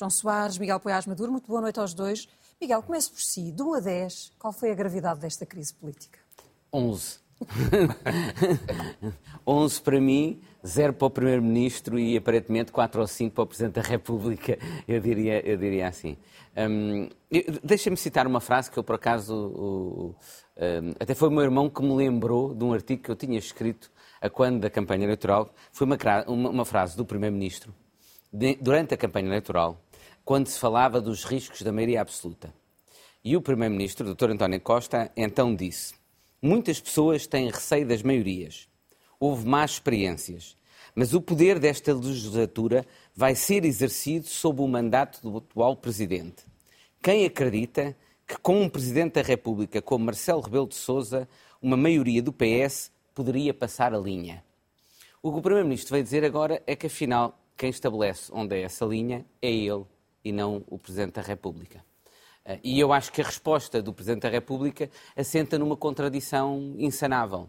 João Soares, Miguel Poiás Maduro, muito boa noite aos dois. Miguel, comece por si. De 1 a 10, qual foi a gravidade desta crise política? 11. 11 para mim, 0 para o Primeiro-Ministro e aparentemente 4 ou 5 para o Presidente da República, eu diria, eu diria assim. Um, Deixa-me citar uma frase que eu, por acaso, o, um, até foi o meu irmão que me lembrou de um artigo que eu tinha escrito a quando da campanha eleitoral. Foi uma, uma, uma frase do Primeiro-Ministro durante a campanha eleitoral, quando se falava dos riscos da maioria absoluta. E o Primeiro-Ministro, Dr. António Costa, então disse: Muitas pessoas têm receio das maiorias. Houve más experiências. Mas o poder desta legislatura vai ser exercido sob o mandato do atual Presidente. Quem acredita que com um Presidente da República como Marcelo Rebelo de Sousa, uma maioria do PS poderia passar a linha? O que o Primeiro-Ministro vai dizer agora é que, afinal, quem estabelece onde é essa linha é ele e não o Presidente da República. Eh, e eu acho que a resposta do Presidente da República assenta numa contradição insanável.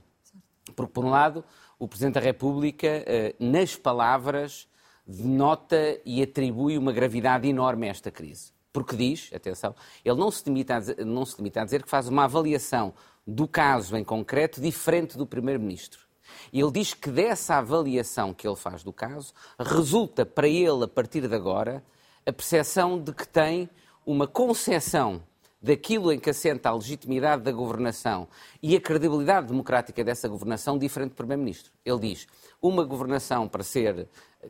Porque, por um lado, o Presidente da República, eh, nas palavras, denota e atribui uma gravidade enorme a esta crise. Porque diz, atenção, ele não se, limita a dizer, não se limita a dizer que faz uma avaliação do caso em concreto diferente do Primeiro-Ministro. Ele diz que dessa avaliação que ele faz do caso, resulta para ele, a partir de agora, a percepção de que tem uma concepção daquilo em que assenta a legitimidade da governação e a credibilidade democrática dessa governação diferente do Primeiro-Ministro. Ele diz: uma governação, para ser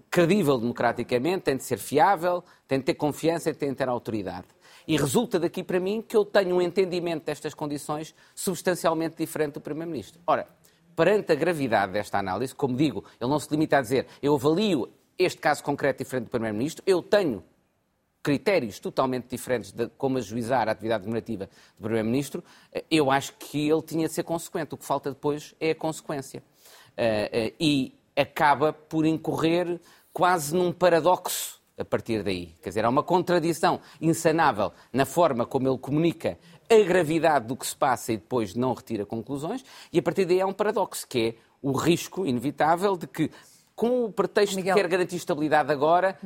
credível democraticamente, tem de ser fiável, tem de ter confiança e tem de ter autoridade. E resulta daqui para mim que eu tenho um entendimento destas condições substancialmente diferente do Primeiro-Ministro. Ora, perante a gravidade desta análise, como digo, ele não se limita a dizer eu avalio este caso concreto diferente do Primeiro-Ministro, eu tenho critérios totalmente diferentes de como ajuizar a atividade governativa do Primeiro-Ministro, eu acho que ele tinha de ser consequente. O que falta depois é a consequência. Uh, uh, e acaba por incorrer quase num paradoxo a partir daí. Quer dizer, há uma contradição insanável na forma como ele comunica a gravidade do que se passa e depois não retira conclusões, e a partir daí há um paradoxo, que é o risco inevitável de que, com o pretexto Miguel. de quer garantir estabilidade agora,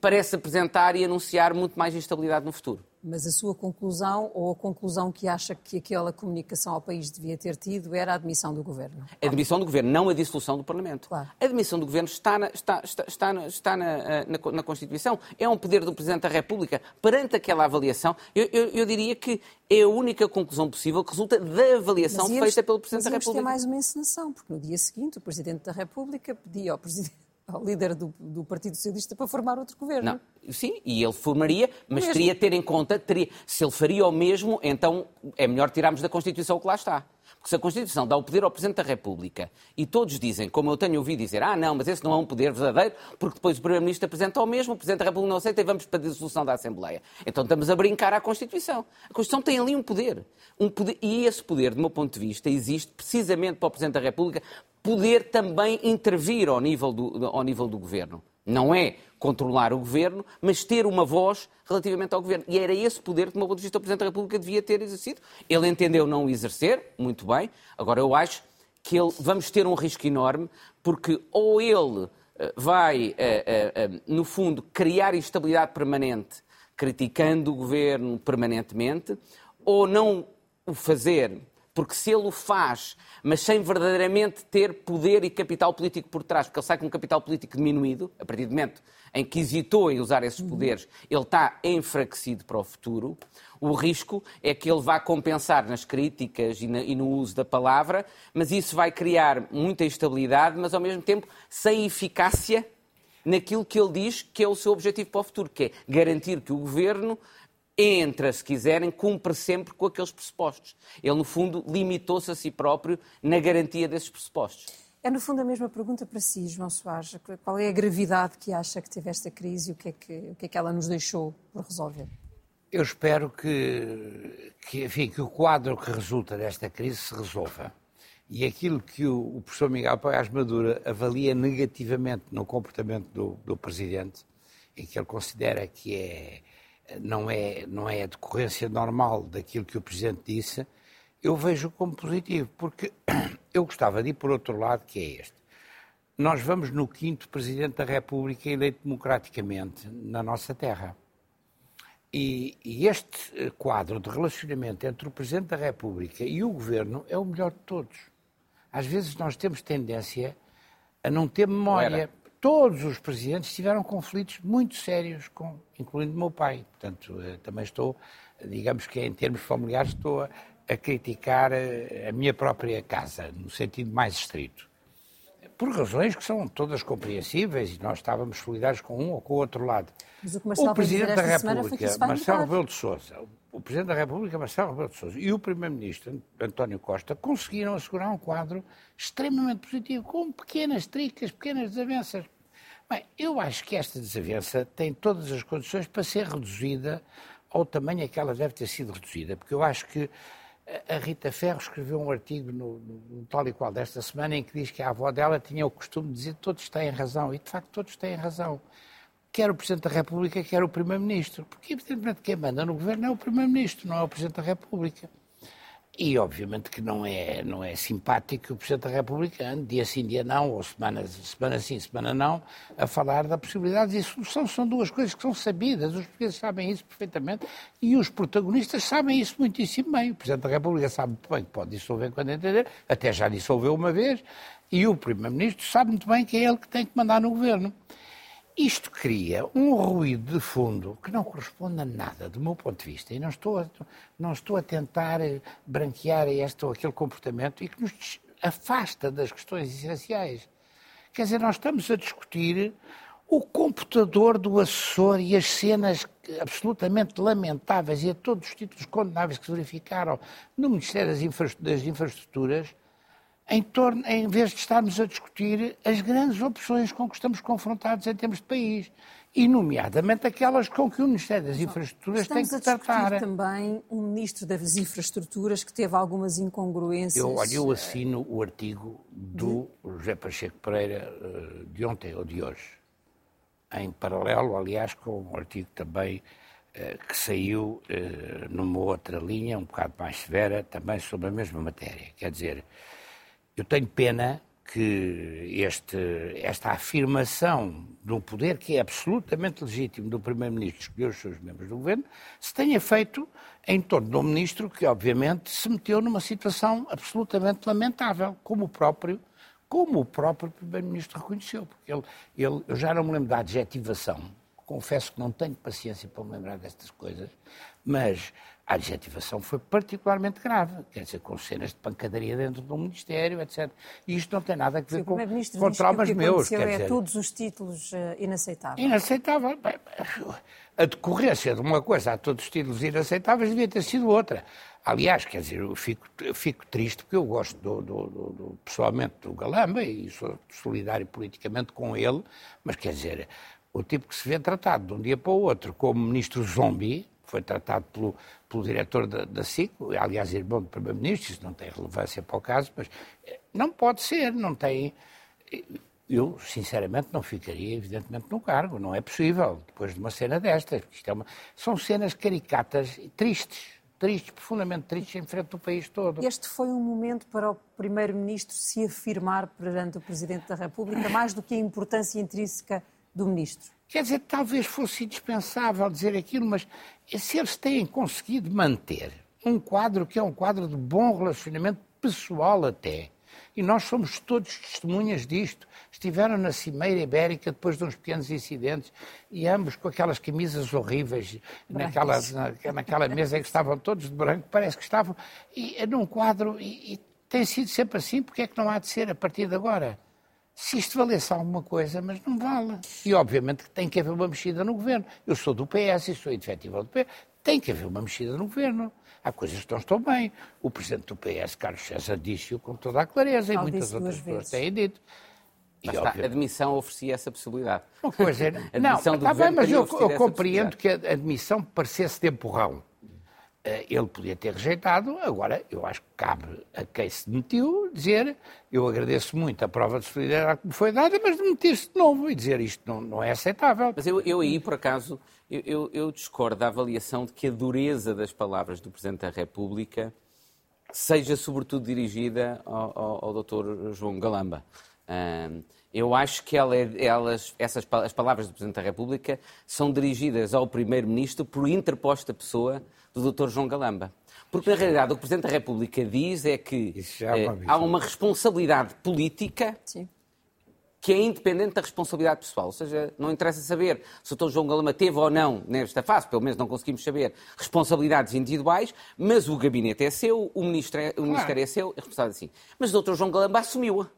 parece apresentar e anunciar muito mais instabilidade no futuro. Mas a sua conclusão, ou a conclusão que acha que aquela comunicação ao país devia ter tido, era a admissão do governo? A admissão do governo, não a dissolução do Parlamento. Claro. A admissão do governo está, na, está, está, está, na, está na, na, na, Constituição. É um poder do Presidente da República. Perante aquela avaliação, eu, eu, eu diria que é a única conclusão possível que resulta da avaliação feita pelo Presidente da República. Mas é mais uma encenação, porque no dia seguinte o Presidente da República pedia ao Presidente ao líder do, do, Partido Socialista para formar outro governo. Não, sim, e ele formaria, mas teria de ter em conta, teria, se ele faria o mesmo, então é melhor tirarmos da Constituição o que lá está. Porque se a Constituição dá o poder ao Presidente da República e todos dizem, como eu tenho ouvido dizer, ah, não, mas esse não é um poder verdadeiro, porque depois o Primeiro-Ministro apresenta o mesmo, o Presidente da República não aceita e vamos para a dissolução da Assembleia. Então estamos a brincar à Constituição. A Constituição tem ali um poder. Um poder. E esse poder, do meu ponto de vista, existe precisamente para o Presidente da República poder também intervir ao nível do, ao nível do Governo. Não é controlar o governo, mas ter uma voz relativamente ao governo. E era esse poder que, do meu ponto de vista, o Presidente da República devia ter exercido. Ele entendeu não o exercer, muito bem. Agora, eu acho que ele, vamos ter um risco enorme, porque ou ele eh, vai, eh, eh, no fundo, criar instabilidade permanente, criticando o governo permanentemente, ou não o fazer porque se ele o faz, mas sem verdadeiramente ter poder e capital político por trás, porque ele sai com um capital político diminuído, a partir do momento em que hesitou em usar esses poderes, ele está enfraquecido para o futuro. O risco é que ele vá compensar nas críticas e, na, e no uso da palavra, mas isso vai criar muita instabilidade, mas ao mesmo tempo sem eficácia naquilo que ele diz que é o seu objetivo para o futuro, que é garantir que o governo entra, se quiserem, cumpre sempre com aqueles pressupostos. Ele, no fundo, limitou-se a si próprio na garantia desses pressupostos. É, no fundo, a mesma pergunta para si, João Soares. Qual é a gravidade que acha que teve esta crise e o que é que, o que, é que ela nos deixou por resolver? Eu espero que, que, enfim, que o quadro que resulta desta crise se resolva. E aquilo que o, o professor Miguel Paiás Madura avalia negativamente no comportamento do, do Presidente, e que ele considera que é não é, não é a decorrência normal daquilo que o Presidente disse, eu vejo como positivo, porque eu gostava de ir por outro lado, que é este. nós vamos no quinto Presidente da República eleito democraticamente na nossa terra. E, e, este eh, quadro de relacionamento entre o Presidente da República e o Governo é o melhor de todos. Às vezes nós temos tendência a não ter memória. Todos os presidentes tiveram conflitos muito sérios, com, incluindo o meu pai. Portanto, eh, também estou, digamos que em termos familiares, estou a, a criticar eh, a minha própria casa, no sentido mais estrito por razões que são todas compreensíveis e nós estávamos solidários com um ou com o outro lado. o, o Presidente da República, Marcelo Rebelo de Sousa, o Presidente da República, Marcelo Rebelo de Sousa, e o Primeiro-Ministro, António Costa, conseguiram assegurar um quadro extremamente positivo, com pequenas tricas, pequenas desavenças. Bem, eu acho que esta desavença tem todas as condições para ser reduzida ao tamanho a que ela deve ter sido reduzida, porque eu acho que a Rita Ferro escreveu um artigo no, no, tal e qual desta semana em que diz que a avó dela tinha o costume de dizer que todos têm razão. E, de facto, todos têm razão. Quer o Presidente da República, quer o Primeiro-Ministro. Porque, evidentemente, quem manda no governo é o Primeiro-Ministro, não é o Presidente da República. E, obviamente, que não é, não é simpático o Presidente da República dia sim, dia não, ou semana, semana sim, semana não, a falar da possibilidade. E a solução são duas coisas que são sabidas. Os portugueses sabem isso perfeitamente e os protagonistas sabem isso muitíssimo bem. O Presidente da República sabe muito bem que pode dissolver quando entender, até já dissolveu uma vez, e o Primeiro-Ministro sabe muito bem que é ele que tem que mandar no governo. Isto cria um ruído de fundo que não corresponde a nada, do meu ponto de vista, e não estou a, não estou a tentar eh, branquear este ou aquele comportamento e que nos afasta das questões essenciais. Quer dizer, nós estamos a discutir o computador do assessor e as cenas absolutamente lamentáveis e a todos os títulos condenáveis que se verificaram no Ministério das Infraestruturas em, torno, em vez de estarmos a discutir as grandes opções com que estamos confrontados em termos de país, e nomeadamente aquelas com que o Ministério das Infraestruturas Estamos tem que tratar. Estamos a discutir também um Ministro das Infraestruturas que teve algumas incongruências. Eu, olha, eu assino o artigo do José Pacheco Pereira eh, de ontem ou de hoje, em paralelo, aliás, com um artigo também eh, que saiu eh, numa outra linha, um bocado mais severa, também sobre a mesma matéria. Quer dizer, eu tenho pena que este, esta afirmação de um poder que é absolutamente legítimo do Primeiro-Ministro escolher os seus membros do governo se tenha feito em torno de um ministro que, obviamente, se meteu numa situação absolutamente lamentável, como o próprio, próprio Primeiro-Ministro reconheceu. Porque ele, ele, eu já não me lembro da adjetivação, confesso que não tenho paciência para me lembrar destas coisas, mas a adjetivação foi particularmente grave, quer dizer, com cenas de pancadaria dentro do Ministério, etc. E isto não tem nada a ver Sim, com, com traumas meus. Quer é dizer, todos os títulos uh, inaceitáveis. Inaceitável. A decorrência de uma coisa a todos os títulos inaceitáveis devia ter sido outra. Aliás, quer dizer, eu fico, eu fico triste porque eu gosto do, do, do, pessoalmente do Galamba e sou solidário politicamente com ele, mas quer dizer, o tipo que se vê tratado de um dia para o outro como ministro zombie, foi tratado pelo, pelo diretor da, da aliás, irmão do Primeiro-Ministro, isso não tem relevância para o caso, mas eh, não pode ser, não tem. Eu, sinceramente, não ficaria, evidentemente, no cargo, não é possível, depois de uma cena destas, porque isto é uma... são cenas caricatas e tristes, tristes, profundamente tristes, em frente do país todo. Este foi um momento para o Primeiro-Ministro se afirmar perante o Presidente da República, mais do que a importância intrínseca do Ministro. Quer dizer, talvez fosse indispensável dizer aquilo, mas se eles têm conseguido manter um quadro que é um quadro de bom relacionamento pessoal até, e nós somos todos testemunhas disto. Estiveram na Cimeira Ibérica depois de uns pequenos incidentes e ambos com aquelas camisas horríveis naquela, na, naquela mesa em que estavam todos de branco, parece que estavam e, num quadro, e, e tem sido sempre assim, porque é que não há de ser a partir de agora? Se isto valesse alguma coisa, mas não vale. E obviamente que tem que haver uma mexida no governo. Eu sou do PS e sou indefetível do PS. Tem que haver uma mexida no governo. Há coisas que não estão bem. O presidente do PS, Carlos César, disse-o com toda a clareza e muitas outras pessoas têm dito. E, está, a admissão oferecia essa possibilidade. Uma coisa, não, está bem, mas eu, eu compreendo que a admissão parecesse de empurrão. Eh, ele podia ter rejeitado, agora eu acho que cabe a quem se demitiu dizer eu agradeço muito a prova de solidariedade que me foi dada, mas demitir-se de novo e dizer isto não, não é aceitável. Mas eu, eu aí, por acaso, eu, eu, eu, discordo da avaliação de que a dureza das palavras do Presidente da República seja sobretudo dirigida ao, ao, ao Dr. João Galamba. eu acho que ela, elas, essas, as palavras do Presidente da República são dirigidas ao Primeiro-Ministro por interposta pessoa do Dr. João Galamba. Porque, na realidade, o que o Presidente da República diz é que é eh, há uma responsabilidade política Sim. que é independente da responsabilidade pessoal. Ou seja, não interessa saber se o Dr. João Galamba teve ou não, nesta fase, pelo menos não conseguimos saber, responsabilidades individuais, mas o gabinete é seu, o, ministro é, o Ministério é seu, é responsável assim. Mas o Dr. João Galamba assumiu-a.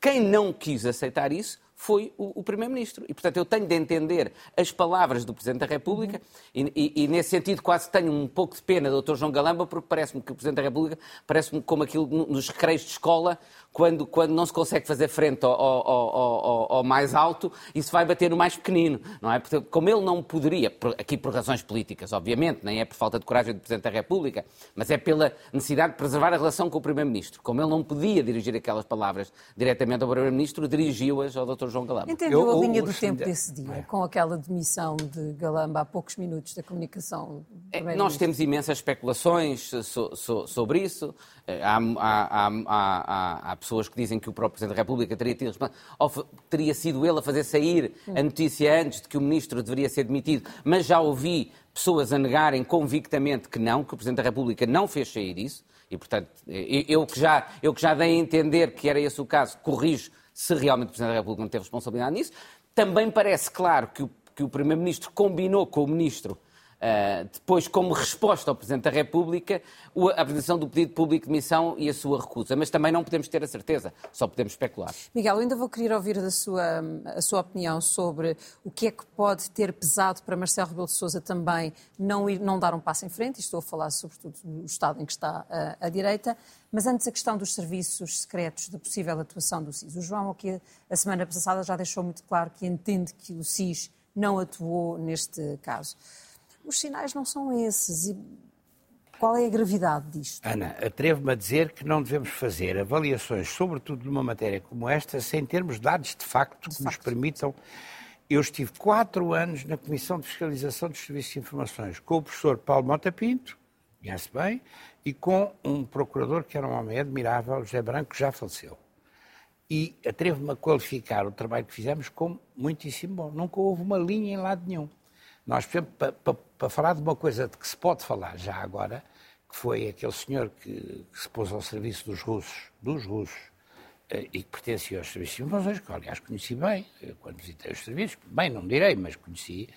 Quem não quis aceitar isso foi o, o Primeiro-Ministro. E, portanto, eu tenho de entender as palavras do Presidente da República uhum. e, e, e, nesse sentido, quase tenho um pouco de pena do Dr. João Galamba, porque parece-me que o Presidente da República parece-me como aquilo nos recreios de escola, quando, quando não se consegue fazer frente ao, ao, ao, ao, mais alto e se vai bater no mais pequenino, não é? Portanto, como ele não poderia, aqui por razões políticas, obviamente, nem é por falta de coragem do Presidente da República, mas é pela necessidade de preservar a relação com o Primeiro-Ministro. Como ele não podia dirigir aquelas palavras diretamente ao Primeiro-Ministro, dirigiu-as ao Dr. João Galamba. Entendeu eu, a linha do tempo desse dia, é. com aquela demissão de Galamba há poucos minutos da comunicação? É, nós temos imensas especulações so, so, sobre isso. Eh, há, há, há, há, pessoas que dizem que o próprio Presidente da República teria, tido, ou teria sido ele a fazer sair a notícia antes de que o Ministro deveria ser demitido, mas já ouvi pessoas a negarem convictamente que não, que o Presidente da República não fez sair isso, e portanto, eu que já, eu que já dei a entender que era esse o caso, corrijo se realmente o Presidente da República não teve responsabilidade nisso. Também parece claro que o, que o Primeiro-Ministro combinou com o Ministro Uh, depois, como resposta ao Presidente da República, a apresentação do pedido público de missão e a sua recusa. Mas também não podemos ter a certeza, só podemos especular. Miguel, ainda vou querer ouvir a sua, a sua opinião sobre o que é que pode ter pesado para Marcelo Rebelo de Sousa também não, ir, não dar um passo em frente, estou a falar sobretudo do estado em que está a, a direita, mas antes a questão dos serviços secretos, da possível atuação do SIS. O João, aqui a semana passada, já deixou muito claro que entende que o SIS não atuou neste caso os sinais não são esses. E qual é a gravidade disto? Ana, atrevo-me a dizer que não devemos fazer avaliações, sobretudo numa matéria como esta, sem termos dados de facto de que facto. nos permitam. Eu estive quatro anos na Comissão de Fiscalização dos Serviços de Informações com o professor Paulo Mota Pinto, conhece bem, e com um procurador que era um homem admirável, José Branco, que já faleceu. E atrevo-me a qualificar o trabalho que fizemos como muitíssimo bom. Nunca houve uma linha em lado nenhum. Nós, por exemplo, para, para, para, falar de uma coisa de que se pode falar já agora, que foi aquele senhor que, que se pôs ao serviço dos russos, dos russos, eh, e que pertencia aos serviços de informações, que aliás conheci bem, quando visitei os serviços, bem não direi, mas conheci,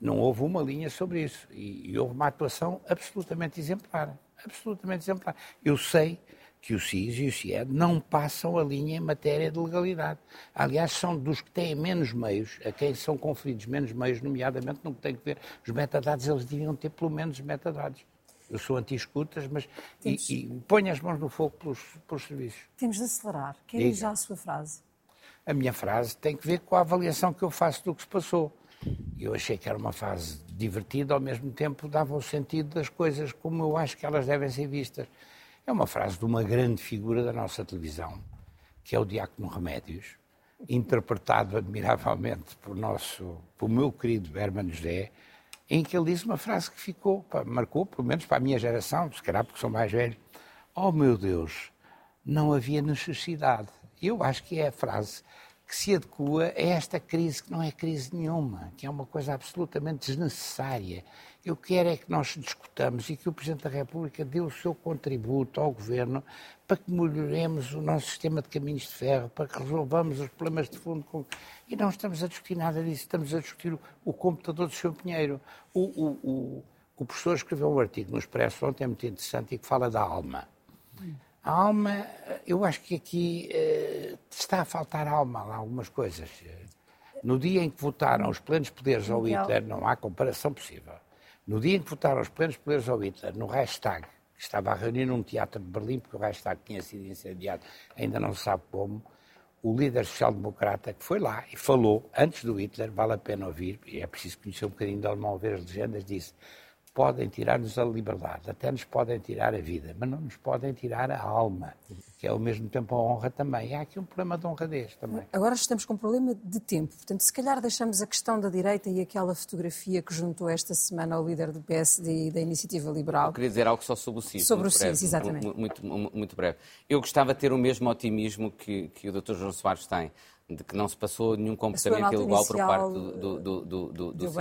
não houve uma linha sobre isso. E, e houve uma atuação absolutamente exemplar. Absolutamente exemplar. Eu sei que o SIS e o CIED não passam a linha em matéria de legalidade. Aliás, são dos que têm menos meios, a quem são conferidos menos meios, nomeadamente no que tem que ver os metadados, eles deviam ter pelo menos metadados. Eu sou anti-escutas, mas e, e ponho as mãos no fogo pelos, pelos serviços. Temos de acelerar. Quer já a sua frase? A minha frase tem que ver com a avaliação que eu faço do que se passou. Eu achei que era uma fase divertida, ao mesmo tempo dava o sentido das coisas como eu acho que elas devem ser vistas. É uma frase de uma grande figura da nossa televisão, que é o Diácono Remédios, interpretado admiravelmente por nosso, por meu querido Hermano José, em que ele disse uma frase que ficou, marcou, pelo menos para a minha geração, se calhar porque sou mais velho. Oh meu Deus, não havia necessidade. Eu acho que é a frase que se adequa a esta crise, que não é crise nenhuma, que é uma coisa absolutamente desnecessária eu quero é que nós discutamos e que o Presidente da República dê o seu contributo ao Governo para que melhoremos o nosso sistema de caminhos de ferro, para que resolvamos os problemas de fundo. Com... E não estamos a discutir nada disso, estamos a discutir o, computador do Sr. Pinheiro. O, o, o, o, professor escreveu um artigo no Expresso ontem, é muito interessante, e que fala da alma. A alma, eu acho que aqui uh, está a faltar alma a algumas coisas. No dia em que votaram os plenos poderes ao Hitler, não há comparação possível. No dia em que votaram os plenos poderes ao Hitler, no Reichstag, que estava a reunir num teatro de Berlim, porque o Reichstag tinha sido incendiado, ainda não se sabe como, o líder social-democrata que foi lá e falou, antes do Hitler, vale a pena ouvir, e é preciso conhecer um bocadinho de alemão, ver as legendas, disse podem tirar-nos a liberdade, até nos podem tirar a vida, mas não nos podem tirar a alma, que é ao mesmo tempo a honra também. Há aqui um problema de honradez também. Agora estamos com um problema de tempo, portanto, se calhar deixamos a questão da direita e aquela fotografia que juntou esta semana ao líder do PSD e da Iniciativa Liberal. Eu queria dizer algo só sobre o CIS. Sobre o CIS, exatamente. Muito, muito, muito, breve. Eu gostava de ter o mesmo otimismo que, que o Dr. João Soares tem de que não se passou nenhum comportamento ilegal por parte do, do, do, do, do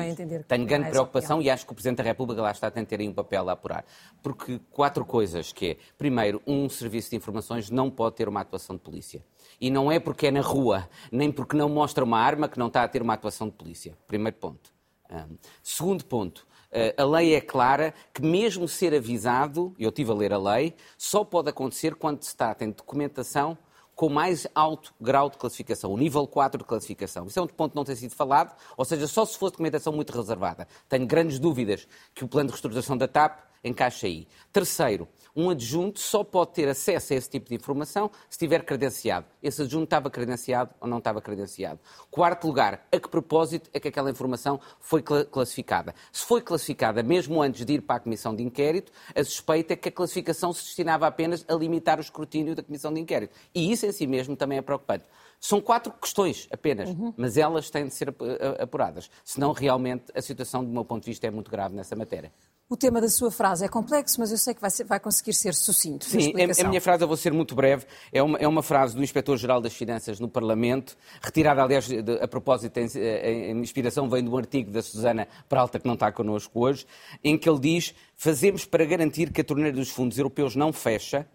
Tenho grande preocupação e acho que o Presidente da República lá está a ter aí um papel a apurar. Porque quatro coisas que é, primeiro, um serviço de informações não pode ter uma atuação de polícia. E não é porque é na rua, nem porque não mostra uma arma que não está a ter uma atuação de polícia. Primeiro ponto. Um, segundo ponto, eh, a lei é clara que, mesmo ser avisado, eu estive a ler a lei, só pode acontecer quando se trata de documentação com mais alto grau de classificação, o nível 4 de classificação. Isso é um ponto que não tem sido falado, ou seja, só se fosse documentação muito reservada. Tenho grandes dúvidas que o plano de reestruturação da TAP encaixe aí. Terceiro, um adjunto só pode ter acesso a esse tipo de informação se estiver credenciado. Esse adjunto estava credenciado ou não estava credenciado. Quarto lugar, a que propósito é que aquela informação foi classificada? Se foi classificada mesmo antes de ir para a Comissão de Inquérito, a suspeita é que a classificação se destinava apenas a limitar o escrutínio da Comissão de Inquérito. E isso em si mesmo também é preocupante. São quatro questões apenas, uhum. mas elas têm de ser apuradas. Senão, realmente, a situação, do meu ponto de vista, é muito grave nessa matéria. O tema da sua frase é complexo, mas eu sei que vai, ser, vai conseguir ser sucinto. Sim, a, minha frase, eu vou ser muito breve, é uma, é uma frase do Inspetor-Geral das Finanças no Parlamento, retirada, aliás, de, a propósito, em, em inspiração vem de um artigo da Susana Peralta, que não está connosco hoje, em que ele diz: Fazemos para garantir que a torneira dos fundos europeus não fecha,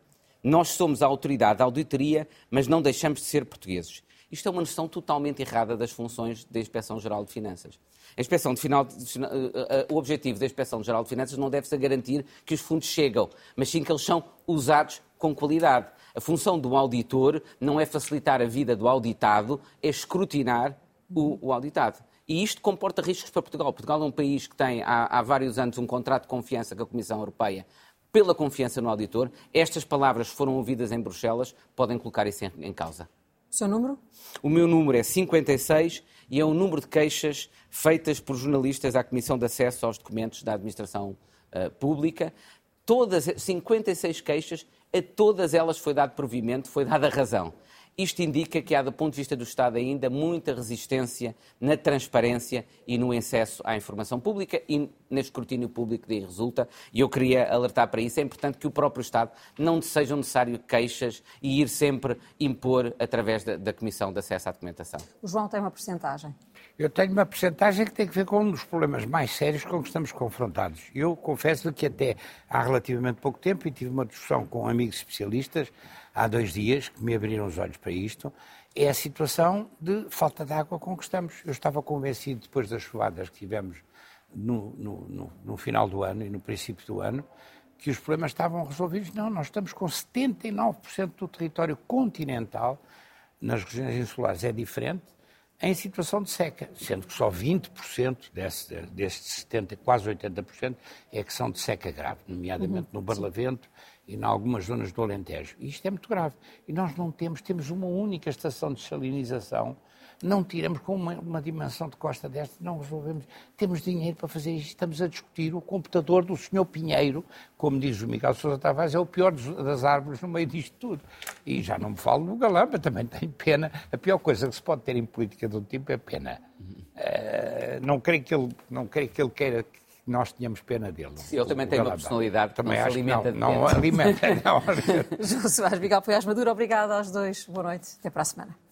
nós somos a autoridade da auditoria, mas não deixamos de ser portugueses. Isto é uma noção totalmente errada das funções da Inspeção-Geral de Finanças. A inspeção de final, de, uh, uh, o objetivo da Inspeção-Geral de Finanças não deve ser garantir que os fundos chegam, mas sim que eles são usados com qualidade. A função do auditor não é facilitar a vida do auditado, é escrutinar o, o auditado. E isto comporta riscos para Portugal. Portugal é um país que tem há, há vários anos um contrato de confiança com a Comissão Europeia pela confiança no auditor. Estas palavras foram ouvidas em Bruxelas, podem colocar isso em, em causa. O seu número? O meu número é 56 e é o número de queixas feitas por jornalistas à Comissão de Acesso aos Documentos da Administração uh, Pública. Todas, 56 queixas, a todas elas foi dado provimento, foi dada razão. Isto indica que há, do ponto de vista do Estado, ainda muita resistência na transparência e no acesso à informação pública e no escrutínio público daí resulta. E eu queria alertar para isso. É importante que o próprio Estado não sejam necessárias queixas e ir sempre impor através da, da Comissão de Acesso à Documentação. O João tem uma porcentagem. Eu tenho uma porcentagem que tem a ver com um dos problemas mais sérios com que estamos confrontados. Eu confesso que até há relativamente pouco tempo, e tive uma discussão com amigos especialistas, há dois dias, que me abriram os olhos para isto, é a situação de falta de água com que estamos. Eu estava convencido, depois das chuvadas que tivemos no, no, no, no final do ano e no princípio do ano, que os problemas estavam resolvidos. Não, nós estamos com 79% do território continental, nas regiões insulares é diferente, em situação de seca, sendo que só 20% desse, destes 70%, quase 80%, é que são de seca grave, nomeadamente uhum, no Barlavento e em algumas zonas do Alentejo. E isto é muito grave. E nós não temos, temos uma única estação de salinização, não tiramos com uma, uma dimensão de costa desta, não resolvemos. Temos dinheiro para fazer isto, estamos a discutir o computador do senhor Pinheiro, como diz o Miguel Sousa Tavares, é o pior das árvores no meio disto tudo. E já não me falo do Galamba, também tenho pena. A pior coisa que se pode ter em política um tipo é pena. Uh, não, creio que ele, não creio que ele queira nós tínhamos pena dele. Sim, ele também tem uma personalidade também não se alimenta não, não alimenta. Não. João Soares Miguel Poiás Maduro, obrigado aos dois. Boa noite. Até para a semana.